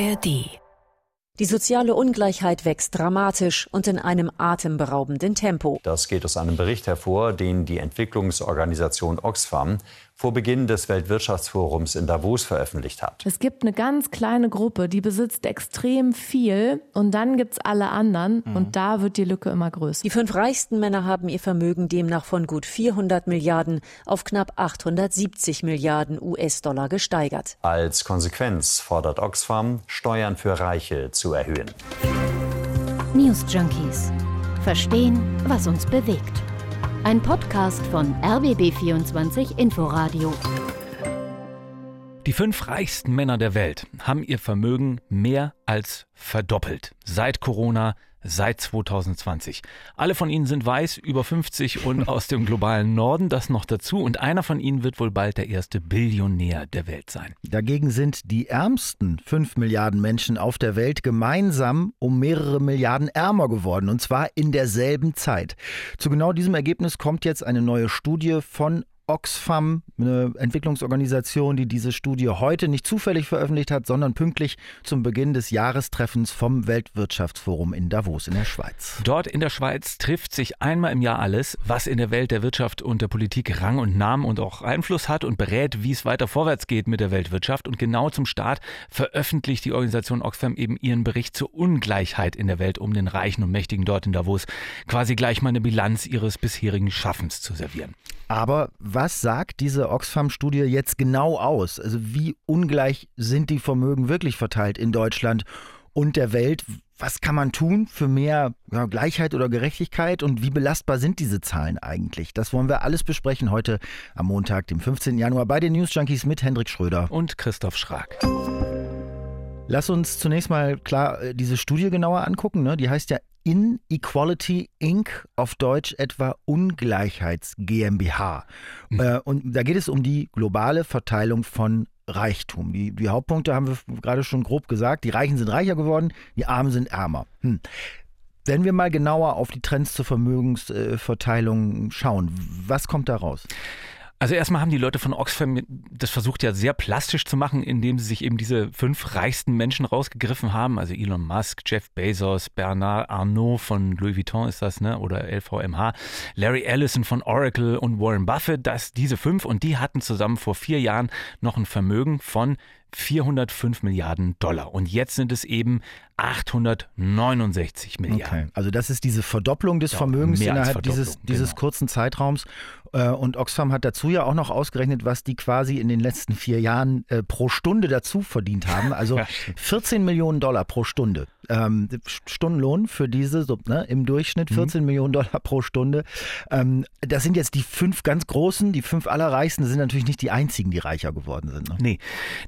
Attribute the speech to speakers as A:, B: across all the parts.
A: ARD
B: die soziale Ungleichheit wächst dramatisch und in einem atemberaubenden Tempo.
C: Das geht aus einem Bericht hervor, den die Entwicklungsorganisation Oxfam vor Beginn des Weltwirtschaftsforums in Davos veröffentlicht hat.
D: Es gibt eine ganz kleine Gruppe, die besitzt extrem viel und dann gibt es alle anderen mhm. und da wird die Lücke immer größer.
B: Die fünf reichsten Männer haben ihr Vermögen demnach von gut 400 Milliarden auf knapp 870 Milliarden US-Dollar gesteigert.
C: Als Konsequenz fordert Oxfam, Steuern für Reiche zu erhöhen.
E: News Junkies. Verstehen, was uns bewegt. Ein Podcast von RBB24 Inforadio.
F: Die fünf reichsten Männer der Welt haben ihr Vermögen mehr als verdoppelt seit Corona seit 2020. Alle von ihnen sind weiß, über 50 und aus dem globalen Norden, das noch dazu. Und einer von ihnen wird wohl bald der erste Billionär der Welt sein.
G: Dagegen sind die ärmsten 5 Milliarden Menschen auf der Welt gemeinsam um mehrere Milliarden ärmer geworden. Und zwar in derselben Zeit. Zu genau diesem Ergebnis kommt jetzt eine neue Studie von Oxfam, eine Entwicklungsorganisation, die diese Studie heute nicht zufällig veröffentlicht hat, sondern pünktlich zum Beginn des Jahrestreffens vom Weltwirtschaftsforum in Davos in der Schweiz.
F: Dort in der Schweiz trifft sich einmal im Jahr alles, was in der Welt der Wirtschaft und der Politik Rang und Namen und auch Einfluss hat und berät, wie es weiter vorwärts geht mit der Weltwirtschaft. Und genau zum Start veröffentlicht die Organisation Oxfam eben ihren Bericht zur Ungleichheit in der Welt, um den Reichen und Mächtigen dort in Davos quasi gleich mal eine Bilanz ihres bisherigen Schaffens zu servieren.
G: Aber was sagt diese Oxfam-Studie jetzt genau aus? Also wie ungleich sind die Vermögen wirklich verteilt in Deutschland und der Welt? Was kann man tun für mehr ja, Gleichheit oder Gerechtigkeit und wie belastbar sind diese Zahlen eigentlich? Das wollen wir alles besprechen heute am Montag, dem 15. Januar bei den News Junkies mit Hendrik Schröder
F: und Christoph Schrag.
G: Lass uns zunächst mal klar äh, diese Studie genauer angucken. Ne? Die heißt ja Inequality Inc., auf Deutsch etwa Ungleichheits GmbH. Mhm. Äh, und da geht es um die globale Verteilung von Reichtum. Die, die, Hauptpunkte haben wir gerade schon grob gesagt. Die Reichen sind reicher geworden, die Armen sind ärmer. Hm. Wenn wir mal genauer auf die Trends zur Vermögensverteilung schauen, was kommt da raus?
F: Also erstmal haben die Leute von Oxfam das versucht ja sehr plastisch zu machen, indem sie sich eben diese fünf reichsten Menschen rausgegriffen haben. Also Elon Musk, Jeff Bezos, Bernard Arnault von Louis Vuitton ist das, ne? Oder LVMH, Larry Ellison von Oracle und Warren Buffett. Das, diese fünf und die hatten zusammen vor vier Jahren noch ein Vermögen von 405 Milliarden Dollar. Und jetzt sind es eben 869 Milliarden. Okay.
G: Also das ist diese Verdopplung des ja, Vermögens innerhalb dieses, dieses genau. kurzen Zeitraums. Äh, und Oxfam hat dazu ja auch noch ausgerechnet, was die quasi in den letzten vier Jahren äh, pro Stunde dazu verdient haben. Also 14 Millionen Dollar pro Stunde. Ähm, Stundenlohn für diese, so, ne, im Durchschnitt 14 mhm. Millionen Dollar pro Stunde. Ähm, das sind jetzt die fünf ganz großen, die fünf allerreichsten, sind natürlich nicht die einzigen, die reicher geworden sind. Ne?
F: Nee.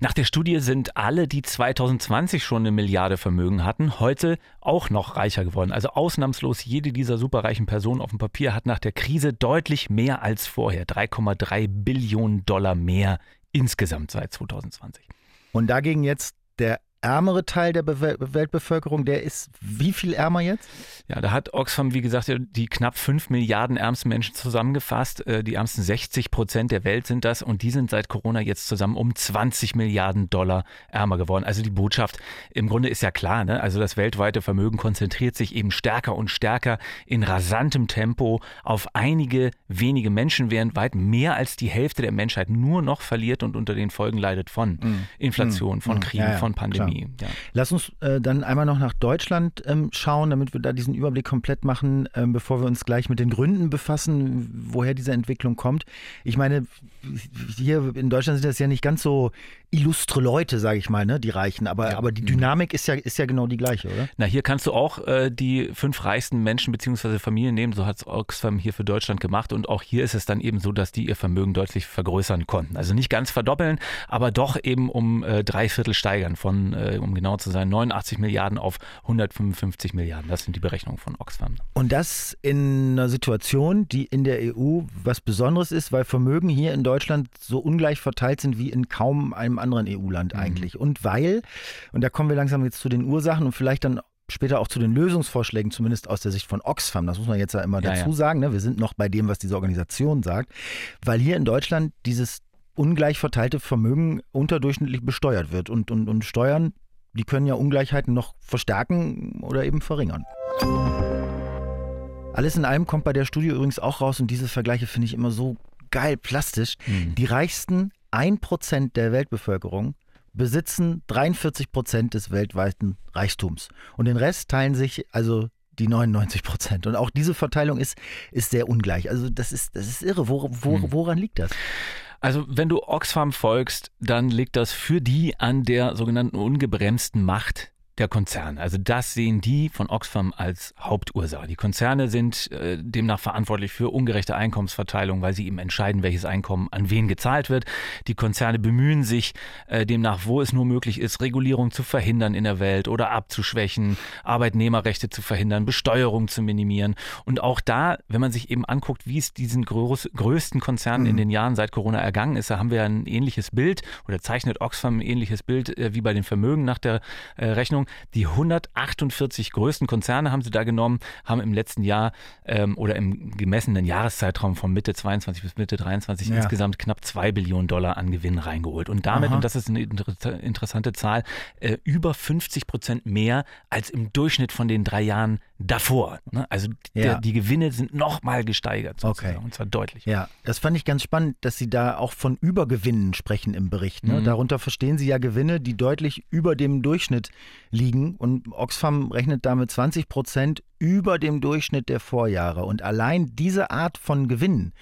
F: Nach der Studie sind alle, die 2020 schon eine Milliarde Vermögen hatten, heute auch noch reicher geworden. Also ausnahmslos jede dieser superreichen Personen auf dem Papier hat nach der Krise deutlich mehr als vorher. 3,3 Billionen Dollar mehr insgesamt seit 2020.
G: Und dagegen jetzt der ärmere Teil der Be Weltbevölkerung, der ist wie viel ärmer jetzt?
F: Ja, da hat Oxfam, wie gesagt, die knapp 5 Milliarden ärmsten Menschen zusammengefasst. Äh, die ärmsten 60 Prozent der Welt sind das und die sind seit Corona jetzt zusammen um 20 Milliarden Dollar ärmer geworden. Also die Botschaft im Grunde ist ja klar, ne? Also das weltweite Vermögen konzentriert sich eben stärker und stärker in rasantem Tempo auf einige wenige Menschen, während weit mehr als die Hälfte der Menschheit nur noch verliert und unter den Folgen leidet von mm. Inflation, von mm. Kriegen, ja, ja, von Pandemie. Pandemie.
G: Ja. Lass uns äh, dann einmal noch nach Deutschland ähm, schauen, damit wir da diesen Überblick komplett machen, ähm, bevor wir uns gleich mit den Gründen befassen, woher diese Entwicklung kommt. Ich meine, hier in Deutschland sind das ja nicht ganz so illustre Leute, sage ich mal, ne, die Reichen. Aber, ja. aber die mhm. Dynamik ist ja, ist ja genau die gleiche, oder?
F: Na, hier kannst du auch äh, die fünf reichsten Menschen bzw. Familien nehmen. So hat es Oxfam hier für Deutschland gemacht. Und auch hier ist es dann eben so, dass die ihr Vermögen deutlich vergrößern konnten. Also nicht ganz verdoppeln, aber doch eben um äh, drei Viertel steigern. Von, äh, um genau zu sein, 89 Milliarden auf 155 Milliarden. Das sind die Berechnungen von Oxfam.
G: Und das in einer Situation, die in der EU was Besonderes ist, weil Vermögen hier in Deutschland so ungleich verteilt sind wie in kaum einem anderen EU-Land mhm. eigentlich. Und weil, und da kommen wir langsam jetzt zu den Ursachen und vielleicht dann später auch zu den Lösungsvorschlägen, zumindest aus der Sicht von Oxfam. Das muss man jetzt ja immer ja, dazu ja. sagen. Ne? Wir sind noch bei dem, was diese Organisation sagt. Weil hier in Deutschland dieses ungleich verteilte Vermögen unterdurchschnittlich besteuert wird. Und, und, und Steuern die können ja Ungleichheiten noch verstärken oder eben verringern. Alles in allem kommt bei der Studie übrigens auch raus, und diese Vergleiche finde ich immer so geil plastisch. Mhm. Die reichsten 1% der Weltbevölkerung besitzen 43 Prozent des weltweiten Reichtums. Und den Rest teilen sich also die 99 Prozent. Und auch diese Verteilung ist, ist sehr ungleich. Also das ist, das ist irre. Wo, wo, hm. woran liegt das?
F: Also wenn du Oxfam folgst, dann liegt das für die an der sogenannten ungebremsten Macht der Konzern. Also das sehen die von Oxfam als Hauptursache. Die Konzerne sind äh, demnach verantwortlich für ungerechte Einkommensverteilung, weil sie eben entscheiden, welches Einkommen an wen gezahlt wird. Die Konzerne bemühen sich äh, demnach, wo es nur möglich ist, Regulierung zu verhindern in der Welt oder abzuschwächen, Arbeitnehmerrechte zu verhindern, Besteuerung zu minimieren. Und auch da, wenn man sich eben anguckt, wie es diesen groß, größten Konzernen mhm. in den Jahren seit Corona ergangen ist, da haben wir ein ähnliches Bild oder zeichnet Oxfam ein ähnliches Bild äh, wie bei den Vermögen nach der äh, Rechnung. Die 148 größten Konzerne haben sie da genommen, haben im letzten Jahr ähm, oder im gemessenen Jahreszeitraum von Mitte 22 bis Mitte 23 ja. insgesamt knapp 2 Billionen Dollar an Gewinn reingeholt. Und damit, Aha. und das ist eine interessante Zahl, äh, über 50 Prozent mehr als im Durchschnitt von den drei Jahren davor. Ne? Also ja. der, die Gewinne sind nochmal gesteigert sozusagen, okay. und zwar deutlich.
G: Ja, das fand ich ganz spannend, dass Sie da auch von Übergewinnen sprechen im Bericht. Ne? Mhm. Darunter verstehen Sie ja Gewinne, die deutlich über dem Durchschnitt liegen und Oxfam rechnet damit 20 Prozent über dem Durchschnitt der Vorjahre. Und allein diese Art von Gewinnen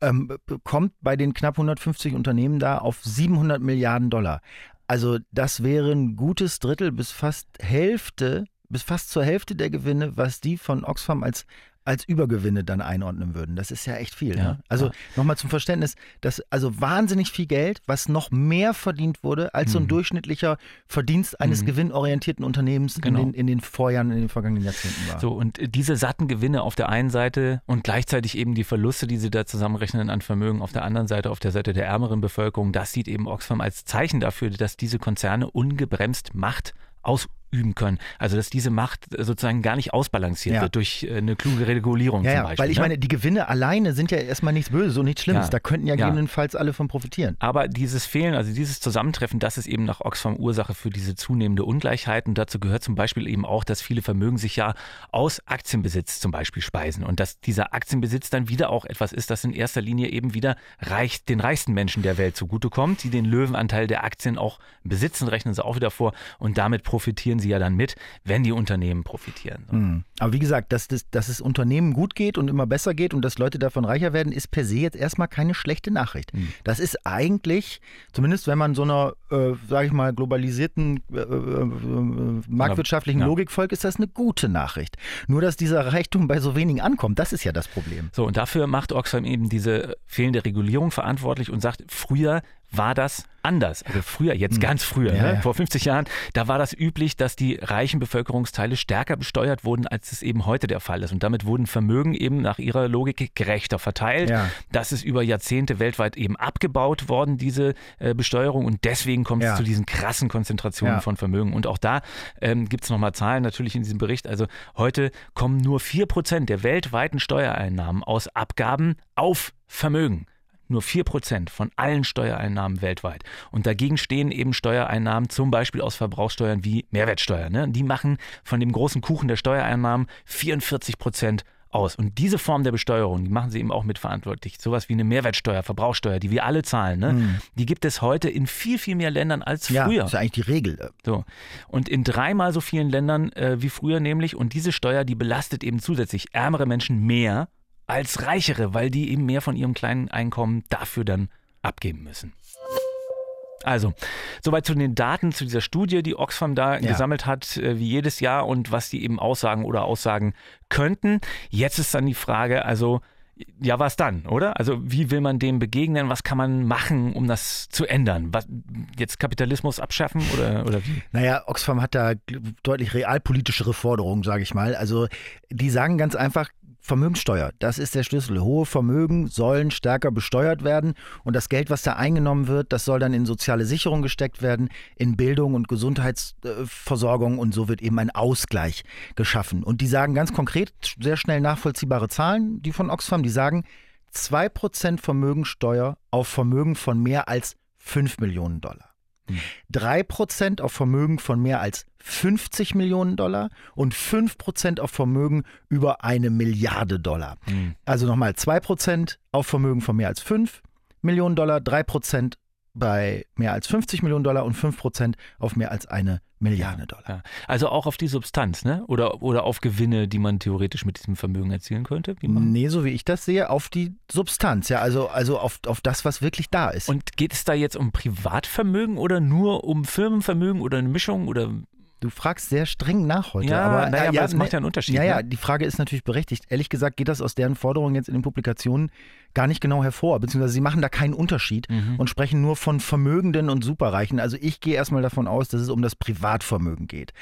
G: ähm, kommt bei den knapp 150 Unternehmen da auf 700 Milliarden Dollar. Also das wäre ein gutes Drittel bis fast Hälfte bis fast zur Hälfte der Gewinne, was die von Oxfam als als Übergewinne dann einordnen würden. Das ist ja echt viel. Ja, ne? Also ja. nochmal zum Verständnis, dass also wahnsinnig viel Geld, was noch mehr verdient wurde als mhm. so ein mhm. durchschnittlicher Verdienst eines mhm. gewinnorientierten Unternehmens genau. in, den, in den Vorjahren, in den vergangenen Jahrzehnten war.
F: So, und diese satten Gewinne auf der einen Seite und gleichzeitig eben die Verluste, die sie da zusammenrechnen an Vermögen auf der anderen Seite, auf der Seite der ärmeren Bevölkerung, das sieht eben Oxfam als Zeichen dafür, dass diese Konzerne ungebremst Macht ausüben können. Also dass diese Macht sozusagen gar nicht ausbalanciert ja. wird durch äh, eine kluge Regulierung
G: ja,
F: zum Beispiel.
G: Weil ich ne? meine, die Gewinne alleine sind ja erstmal nichts Böses und nichts Schlimmes. Ja. Da könnten ja, gegebenenfalls alle von profitieren.
F: Aber dieses Fehlen, also dieses Zusammentreffen, das ist eben nach Oxfam Ursache für diese zunehmende Ungleichheit. Und dazu gehört zum Beispiel eben auch, dass viele Vermögen sich ja aus Aktienbesitz zum Beispiel speisen. Und dass dieser Aktienbesitz dann wieder auch etwas ist, das in erster Linie eben wieder reich, den reichsten Menschen der Welt zugutekommt, die den Löwenanteil der Aktien auch besitzen, rechnen sie auch wieder vor. Und damit profitieren sie ja dann mit, wenn die Unternehmen profitieren.
G: Mhm. Aber wie gesagt, dass, das, dass es Unternehmen gut geht und immer besser geht und dass Leute davon reicher werden, ist per se jetzt erstmal keine schlechte Nachricht. Mhm. Das ist eigentlich, zumindest wenn man so einer, äh, sage ich mal, globalisierten äh, äh, äh marktwirtschaftlichen ja. Logik folgt, ist das eine gute Nachricht. Nur, dass dieser Reichtum bei so wenigen ankommt, das ist ja das Problem.
F: So, und dafür macht Oxfam eben diese fehlende Regulierung verantwortlich und sagt, früher war das anders. Also früher, jetzt hm. ganz früher, ja, ne? vor 50 Jahren, da war das üblich, dass die reichen Bevölkerungsteile stärker besteuert wurden, als es eben heute der Fall ist. Und damit wurden Vermögen eben nach ihrer Logik gerechter verteilt. Ja. Das ist über Jahrzehnte weltweit eben abgebaut worden, diese äh, Besteuerung. Und deswegen kommt ja. es zu diesen krassen Konzentrationen von Vermögen. Und auch da ähm, gibt es nochmal Zahlen natürlich in diesem Bericht. Also heute kommen nur vier Prozent der weltweiten Steuereinnahmen aus Abgaben auf Vermögen nur 4% von allen Steuereinnahmen weltweit. Und dagegen stehen eben Steuereinnahmen zum Beispiel aus Verbrauchssteuern wie Mehrwertsteuer. Ne? Die machen von dem großen Kuchen der Steuereinnahmen 44 Prozent aus. Und diese Form der Besteuerung, die machen sie eben auch mitverantwortlich. Sowas wie eine Mehrwertsteuer, Verbrauchsteuer, die wir alle zahlen, ne? Mm. die gibt es heute in viel, viel mehr Ländern als früher. Ja,
G: das ist ja eigentlich die Regel.
F: So. Und in dreimal so vielen Ländern äh, wie früher nämlich. Und diese Steuer, die belastet eben zusätzlich ärmere Menschen mehr als Reichere, weil die eben mehr von ihrem kleinen Einkommen dafür dann abgeben müssen. Also, soweit zu den Daten zu dieser Studie, die Oxfam da ja. gesammelt hat, äh, wie jedes Jahr und was die eben aussagen oder aussagen könnten. Jetzt ist dann die Frage, also, ja, was dann, oder? Also, wie will man dem begegnen? Was kann man machen, um das zu ändern? Was, jetzt Kapitalismus abschaffen oder, oder wie?
G: Naja, Oxfam hat da deutlich realpolitischere Forderungen, sage ich mal. Also, die sagen ganz einfach, Vermögenssteuer, das ist der Schlüssel. Hohe Vermögen sollen stärker besteuert werden und das Geld, was da eingenommen wird, das soll dann in soziale Sicherung gesteckt werden, in Bildung und Gesundheitsversorgung und so wird eben ein Ausgleich geschaffen. Und die sagen ganz konkret, sehr schnell nachvollziehbare Zahlen, die von Oxfam, die sagen 2% Vermögensteuer auf Vermögen von mehr als 5 Millionen Dollar. 3% auf Vermögen von mehr als 50 Millionen Dollar und 5% auf Vermögen über eine Milliarde Dollar.
F: Mhm.
G: Also nochmal 2% auf Vermögen von mehr als 5 Millionen Dollar, 3% bei mehr als 50 Millionen Dollar und 5% auf mehr als eine Milliarde Dollar.
F: Ja. Also auch auf die Substanz, ne? Oder, oder auf Gewinne, die man theoretisch mit diesem Vermögen erzielen könnte? Wie man
G: Nee, so wie ich das sehe, auf die Substanz, ja, also, also auf, auf das, was wirklich da ist.
F: Und geht es da jetzt um Privatvermögen oder nur um Firmenvermögen oder eine Mischung oder
G: Du fragst sehr streng nach heute.
F: Ja,
G: aber,
F: naja,
G: äh,
F: aber das
G: ne-
F: macht ja einen Unterschied,
G: Ja, ja,
F: ne?
G: die Frage ist natürlich berechtigt. Ehrlich gesagt geht das aus deren Forderungen jetzt in den Publikationen gar nicht genau hervor, beziehungsweise sie machen da keinen Unterschied
F: Mhm.
G: und sprechen nur von Vermögenden und Superreichen. Also ich gehe erstmal davon aus, dass es um das Privatvermögen geht.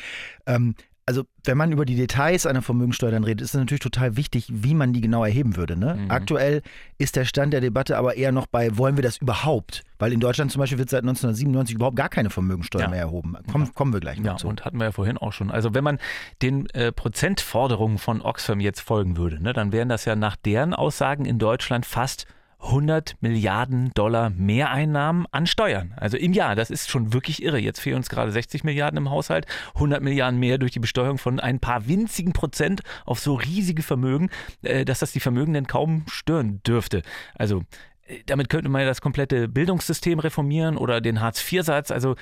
G: Ähm, also wenn man über die Details einer Vermögensteuer dann redet, ist es natürlich total wichtig, wie man die genau erheben würde. Ne?
F: Mhm.
G: Aktuell ist der Stand der Debatte aber eher noch bei, wollen wir das überhaupt? Weil in Deutschland zum Beispiel wird seit 1997 überhaupt gar keine Vermögensteuer
F: Ja.
G: mehr erhoben. Komm, Kommen wir gleich noch
F: Ja,
G: zu.
F: und hatten wir ja vorhin auch schon. Also wenn man den äh, Prozentforderungen von Oxfam jetzt folgen würde, ne, dann wären das ja nach deren Aussagen in Deutschland fast 100 Milliarden Dollar Mehreinnahmen an Steuern. Also im Jahr, das ist schon wirklich irre. Jetzt fehlen uns gerade 60 Milliarden im Haushalt, 100 Milliarden mehr durch die Besteuerung von ein paar winzigen Prozent auf so riesige Vermögen, äh, dass das die Vermögenden kaum stören dürfte. Also äh, damit könnte man ja das komplette Bildungssystem reformieren oder den Hartz-IV-Satz. Also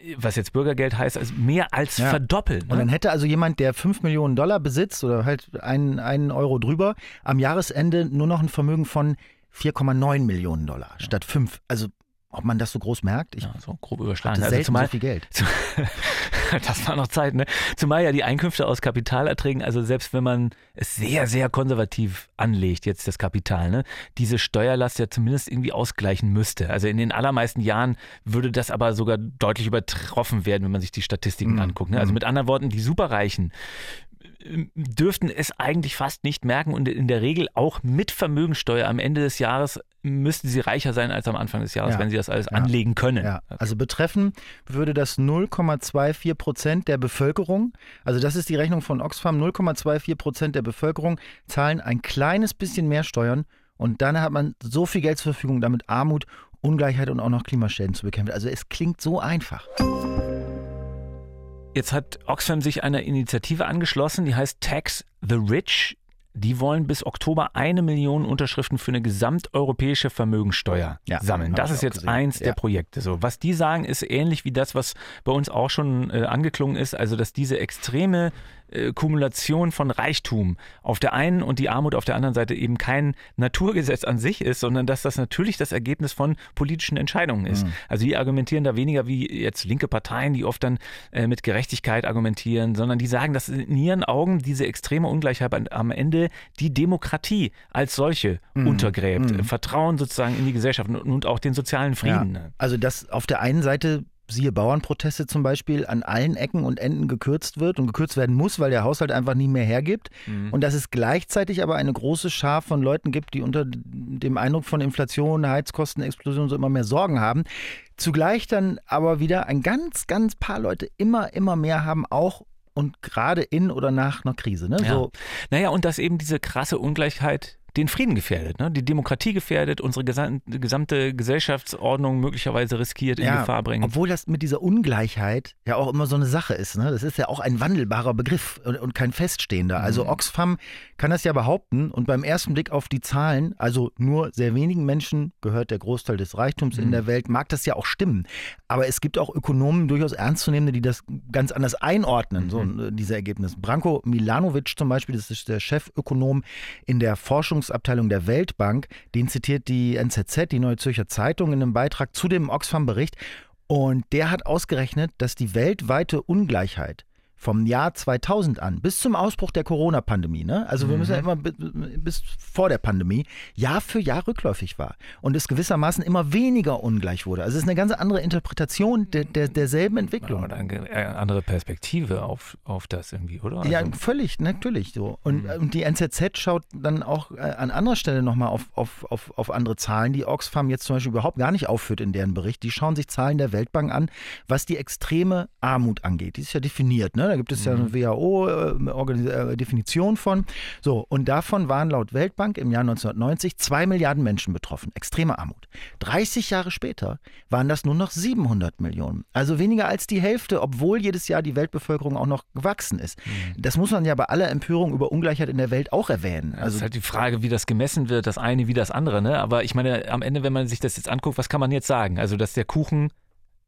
F: äh, was jetzt Bürgergeld heißt, also mehr als
G: Ja.
F: verdoppeln.
G: Und dann
F: Ne?
G: hätte also jemand, der 5 Millionen Dollar besitzt oder halt einen, einen Euro drüber, am Jahresende nur noch ein Vermögen von 4,9 Millionen Dollar statt 5. Also ob man das so groß merkt, ich
F: Ja, so grob
G: hatte
F: überschlagen. Also
G: selten
F: zumal,
G: so viel Geld.
F: das war noch Zeit, ne? Zumal ja die Einkünfte aus Kapitalerträgen, also selbst wenn man es sehr, sehr konservativ anlegt, jetzt das Kapital, ne, diese Steuerlast ja zumindest irgendwie ausgleichen müsste. Also in den allermeisten Jahren würde das aber sogar deutlich übertroffen werden, wenn man sich die Statistiken
G: Mhm.
F: anguckt. Ne? Also
G: Mhm.
F: mit anderen Worten, die Superreichen dürften es eigentlich fast nicht merken und in der Regel auch mit Vermögensteuer am Ende des Jahres müssten sie reicher sein als am Anfang des Jahres,
G: Ja.
F: wenn sie das alles
G: Ja.
F: anlegen können.
G: Ja, also betreffen würde das 0,24 Prozent der Bevölkerung, also das ist die Rechnung von Oxfam, 0,24 Prozent der Bevölkerung zahlen ein kleines bisschen mehr Steuern und dann hat man so viel Geld zur Verfügung, damit Armut, Ungleichheit und auch noch Klimaschäden zu bekämpfen. Also es klingt so einfach.
F: Jetzt hat Oxfam sich einer Initiative angeschlossen, die heißt Tax the Rich. Die wollen bis Oktober eine Million Unterschriften für eine gesamteuropäische Vermögensteuer
G: Ja,
F: sammeln. Das ist jetzt
G: gesehen.
F: eins der
G: Ja.
F: Projekte. So, was die sagen, ist ähnlich wie das, was bei uns auch schon äh, angeklungen ist. Also, dass diese extreme äh, Kumulation von Reichtum auf der einen und die Armut auf der anderen Seite eben kein Naturgesetz an sich ist, sondern dass das natürlich das Ergebnis von politischen Entscheidungen ist.
G: Mhm.
F: Also die argumentieren da weniger wie jetzt linke Parteien, die oft dann äh, mit Gerechtigkeit argumentieren, sondern die sagen, dass in ihren Augen diese extreme Ungleichheit am Ende die Demokratie als solche
G: Mhm.
F: untergräbt.
G: Mhm.
F: Vertrauen sozusagen in die Gesellschaft und, und auch den sozialen Frieden.
G: Ja. Also dass auf der einen Seite siehe Bauernproteste zum Beispiel, an allen Ecken und Enden gekürzt wird und gekürzt werden muss, weil der Haushalt einfach nie mehr hergibt.
F: Mhm.
G: Und dass es gleichzeitig aber eine große Schar von Leuten gibt, die unter dem Eindruck von Inflation, Heizkostenexplosion so immer mehr Sorgen haben. Zugleich dann aber wieder ein ganz, ganz paar Leute immer, immer mehr haben, auch und gerade in oder nach einer Krise. Ne?
F: Ja.
G: So,
F: Naja, und dass eben diese krasse Ungleichheit den Frieden gefährdet, ne? die Demokratie gefährdet, unsere gesamte, Gesellschaftsordnung möglicherweise riskiert, in Gefahr bringt.
G: Obwohl das mit dieser Ungleichheit ja auch immer so eine Sache ist. Ne? Das ist ja auch ein wandelbarer Begriff und, und kein feststehender. Also
F: Mhm.
G: Oxfam kann das ja behaupten und beim ersten Blick auf die Zahlen, also nur sehr wenigen Menschen gehört der Großteil des Reichtums in
F: Mhm.
G: der Welt, mag das ja auch stimmen. Aber es gibt auch Ökonomen, durchaus ernstzunehmende, die das ganz anders einordnen, so
F: Mhm.
G: äh, diese Ergebnisse. Branko Milanovic zum Beispiel, das ist der Chefökonom in der Forschungsabteilung der Weltbank, den zitiert die NZZ, die Neue Zürcher Zeitung, in einem Beitrag zu dem Oxfam-Bericht. Und der hat ausgerechnet, dass die weltweite Ungleichheit vom Jahr 2000 an bis zum Ausbruch der Corona-Pandemie, ne? also wir müssen ja immer bi- bis vor der Pandemie, Jahr für Jahr rückläufig war und es gewissermaßen immer weniger ungleich wurde. Also es ist eine ganz andere Interpretation der, der, derselben Entwicklung.
F: Oder eine äh, andere Perspektive auf, auf das irgendwie, oder?
G: Ja,
F: Also-
G: völlig, natürlich so. Und,
F: Mhm.
G: und die NZZ schaut dann auch äh, an anderer Stelle nochmal auf, auf, auf, auf andere Zahlen, die Oxfam jetzt zum Beispiel überhaupt gar nicht aufführt in deren Bericht. Die schauen sich Zahlen der Weltbank an, was die extreme Armut angeht. Die ist ja definiert, ne? Ne? Da gibt es ja eine WHO-Definition von. So, und davon waren laut Weltbank im Jahr 1990 zwei Milliarden Menschen betroffen. Extreme Armut. 30 Jahre später waren das nur noch 700 Millionen. Also weniger als die Hälfte, obwohl jedes Jahr die Weltbevölkerung auch noch gewachsen ist. Mhm. Das muss man ja bei aller Empörung über Ungleichheit in der Welt auch erwähnen.
F: Also das ist halt die Frage, wie das gemessen wird, das eine wie das andere. Ne? Aber ich meine, am Ende, wenn man sich das jetzt anguckt, was kann man jetzt sagen? Also, dass der Kuchen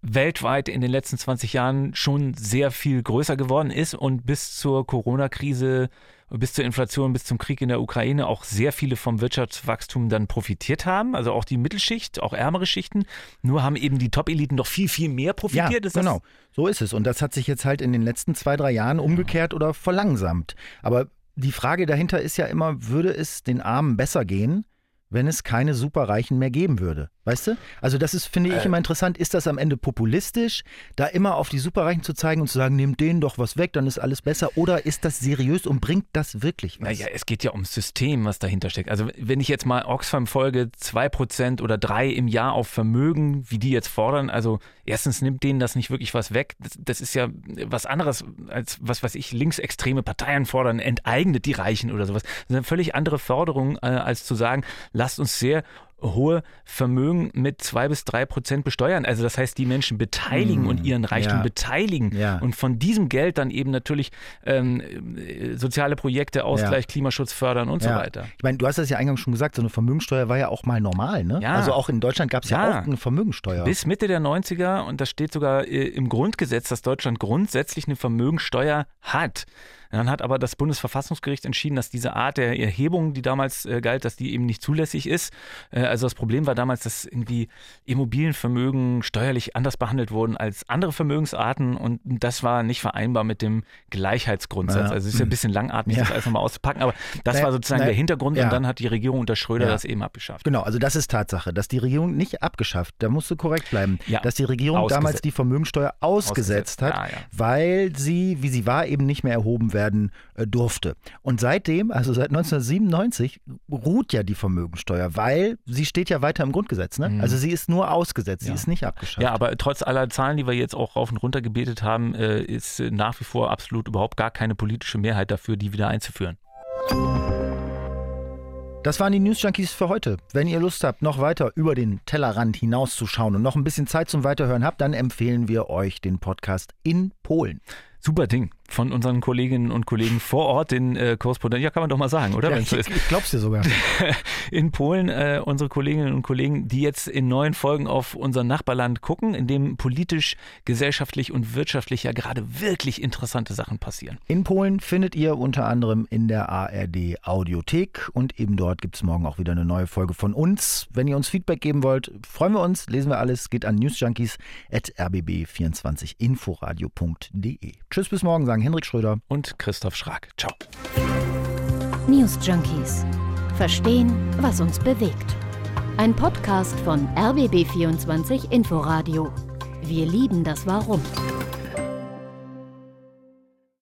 F: weltweit in den letzten 20 Jahren schon sehr viel größer geworden ist und bis zur Corona-Krise, bis zur Inflation, bis zum Krieg in der Ukraine auch sehr viele vom Wirtschaftswachstum dann profitiert haben. Also auch die Mittelschicht, auch ärmere Schichten. Nur haben eben die Top-Eliten noch viel, viel mehr profitiert.
G: Ja, genau. So ist es. Und das hat sich jetzt halt in den letzten zwei, drei Jahren umgekehrt oder verlangsamt. Aber die Frage dahinter ist ja immer, würde es den Armen besser gehen, wenn es keine Superreichen mehr geben würde? Weißt du? Also das ist, finde ich, äh. immer interessant. Ist das am Ende populistisch, da immer auf die Superreichen zu zeigen und zu sagen, nehmt denen doch was weg, dann ist alles besser? Oder ist das seriös und bringt das wirklich was?
F: Naja, es geht ja ums System, was dahinter steckt. Also wenn ich jetzt mal Oxfam folge, 2% oder 3 im Jahr auf Vermögen, wie die jetzt fordern, also erstens nimmt denen das nicht wirklich was weg. Das, das ist ja was anderes, als was weiß ich, linksextreme Parteien fordern, enteignet die Reichen oder sowas. Das ist eine völlig andere Forderung, äh, als zu sagen, lasst uns sehr hohe Vermögen mit zwei bis drei Prozent besteuern. Also das heißt, die Menschen beteiligen mm, und ihren Reichtum ja. beteiligen ja. und von diesem Geld dann eben natürlich ähm, soziale Projekte, Ausgleich, ja. Klimaschutz fördern und so weiter.
G: Ich meine, du hast das ja eingangs schon gesagt, so eine Vermögensteuer war ja auch mal normal, ne? Ja. Also auch in Deutschland gab es ja. auch eine Vermögensteuer.
F: Bis Mitte der 90er und das steht sogar äh, im Grundgesetz, dass Deutschland grundsätzlich eine Vermögensteuer hat. Dann hat aber das Bundesverfassungsgericht entschieden, dass diese Art der Erhebung, die damals äh, galt, dass die eben nicht zulässig ist. Äh, also das Problem war damals, dass irgendwie Immobilienvermögen steuerlich anders behandelt wurden als andere Vermögensarten und das war nicht vereinbar mit dem Gleichheitsgrundsatz. Ja. Also es ist ja ein bisschen langatmig, ja. das alles nochmal auszupacken, aber das naja, war sozusagen naja, der Hintergrund ja. und dann hat die Regierung unter Schröder das eben abgeschafft.
G: Genau, also das ist Tatsache, dass die Regierung nicht abgeschafft, da musst du korrekt bleiben, dass die Regierung Ausgesetzt. damals die Vermögensteuer ausgesetzt, ausgesetzt. hat, weil sie, wie sie war, eben nicht mehr erhoben werden äh, durfte. Und seitdem, also seit 1997, ruht ja die Vermögensteuer, weil sie steht ja weiter im Grundgesetz. Ne? Mhm. Also sie ist nur ausgesetzt, sie ist nicht abgeschafft.
F: Ja, aber trotz aller Zahlen, die wir jetzt auch rauf und runter gebetet haben, äh, ist nach wie vor absolut überhaupt gar keine politische Mehrheit dafür, die wieder einzuführen.
G: Das waren die News Junkies für heute. Wenn ihr Lust habt, noch weiter über den Tellerrand hinauszuschauen und noch ein bisschen Zeit zum Weiterhören habt, dann empfehlen wir euch den Podcast in Polen.
F: Super Ding von unseren Kolleginnen und Kollegen vor Ort, den äh, Korrespondenten, ja kann man doch mal sagen, oder?
G: Ja, ich, so ich glaub's dir sogar.
F: In Polen äh, unsere Kolleginnen und Kollegen, die jetzt in neuen Folgen auf unser Nachbarland gucken, in dem politisch, gesellschaftlich und wirtschaftlich ja gerade wirklich interessante Sachen passieren.
G: In Polen findet ihr unter anderem in der ARD Audiothek und eben dort gibt's morgen auch wieder eine neue Folge von uns. Wenn ihr uns Feedback geben wollt, freuen wir uns, lesen wir alles, geht an newsjunkies.rbb24inforadio.de. Tschüss, bis morgen, sagen Henrik Schröder
F: und Christoph Schrag. Ciao.
E: News Junkies. Verstehen, was uns bewegt. Ein Podcast von RBB24 Inforadio. Wir lieben das Warum.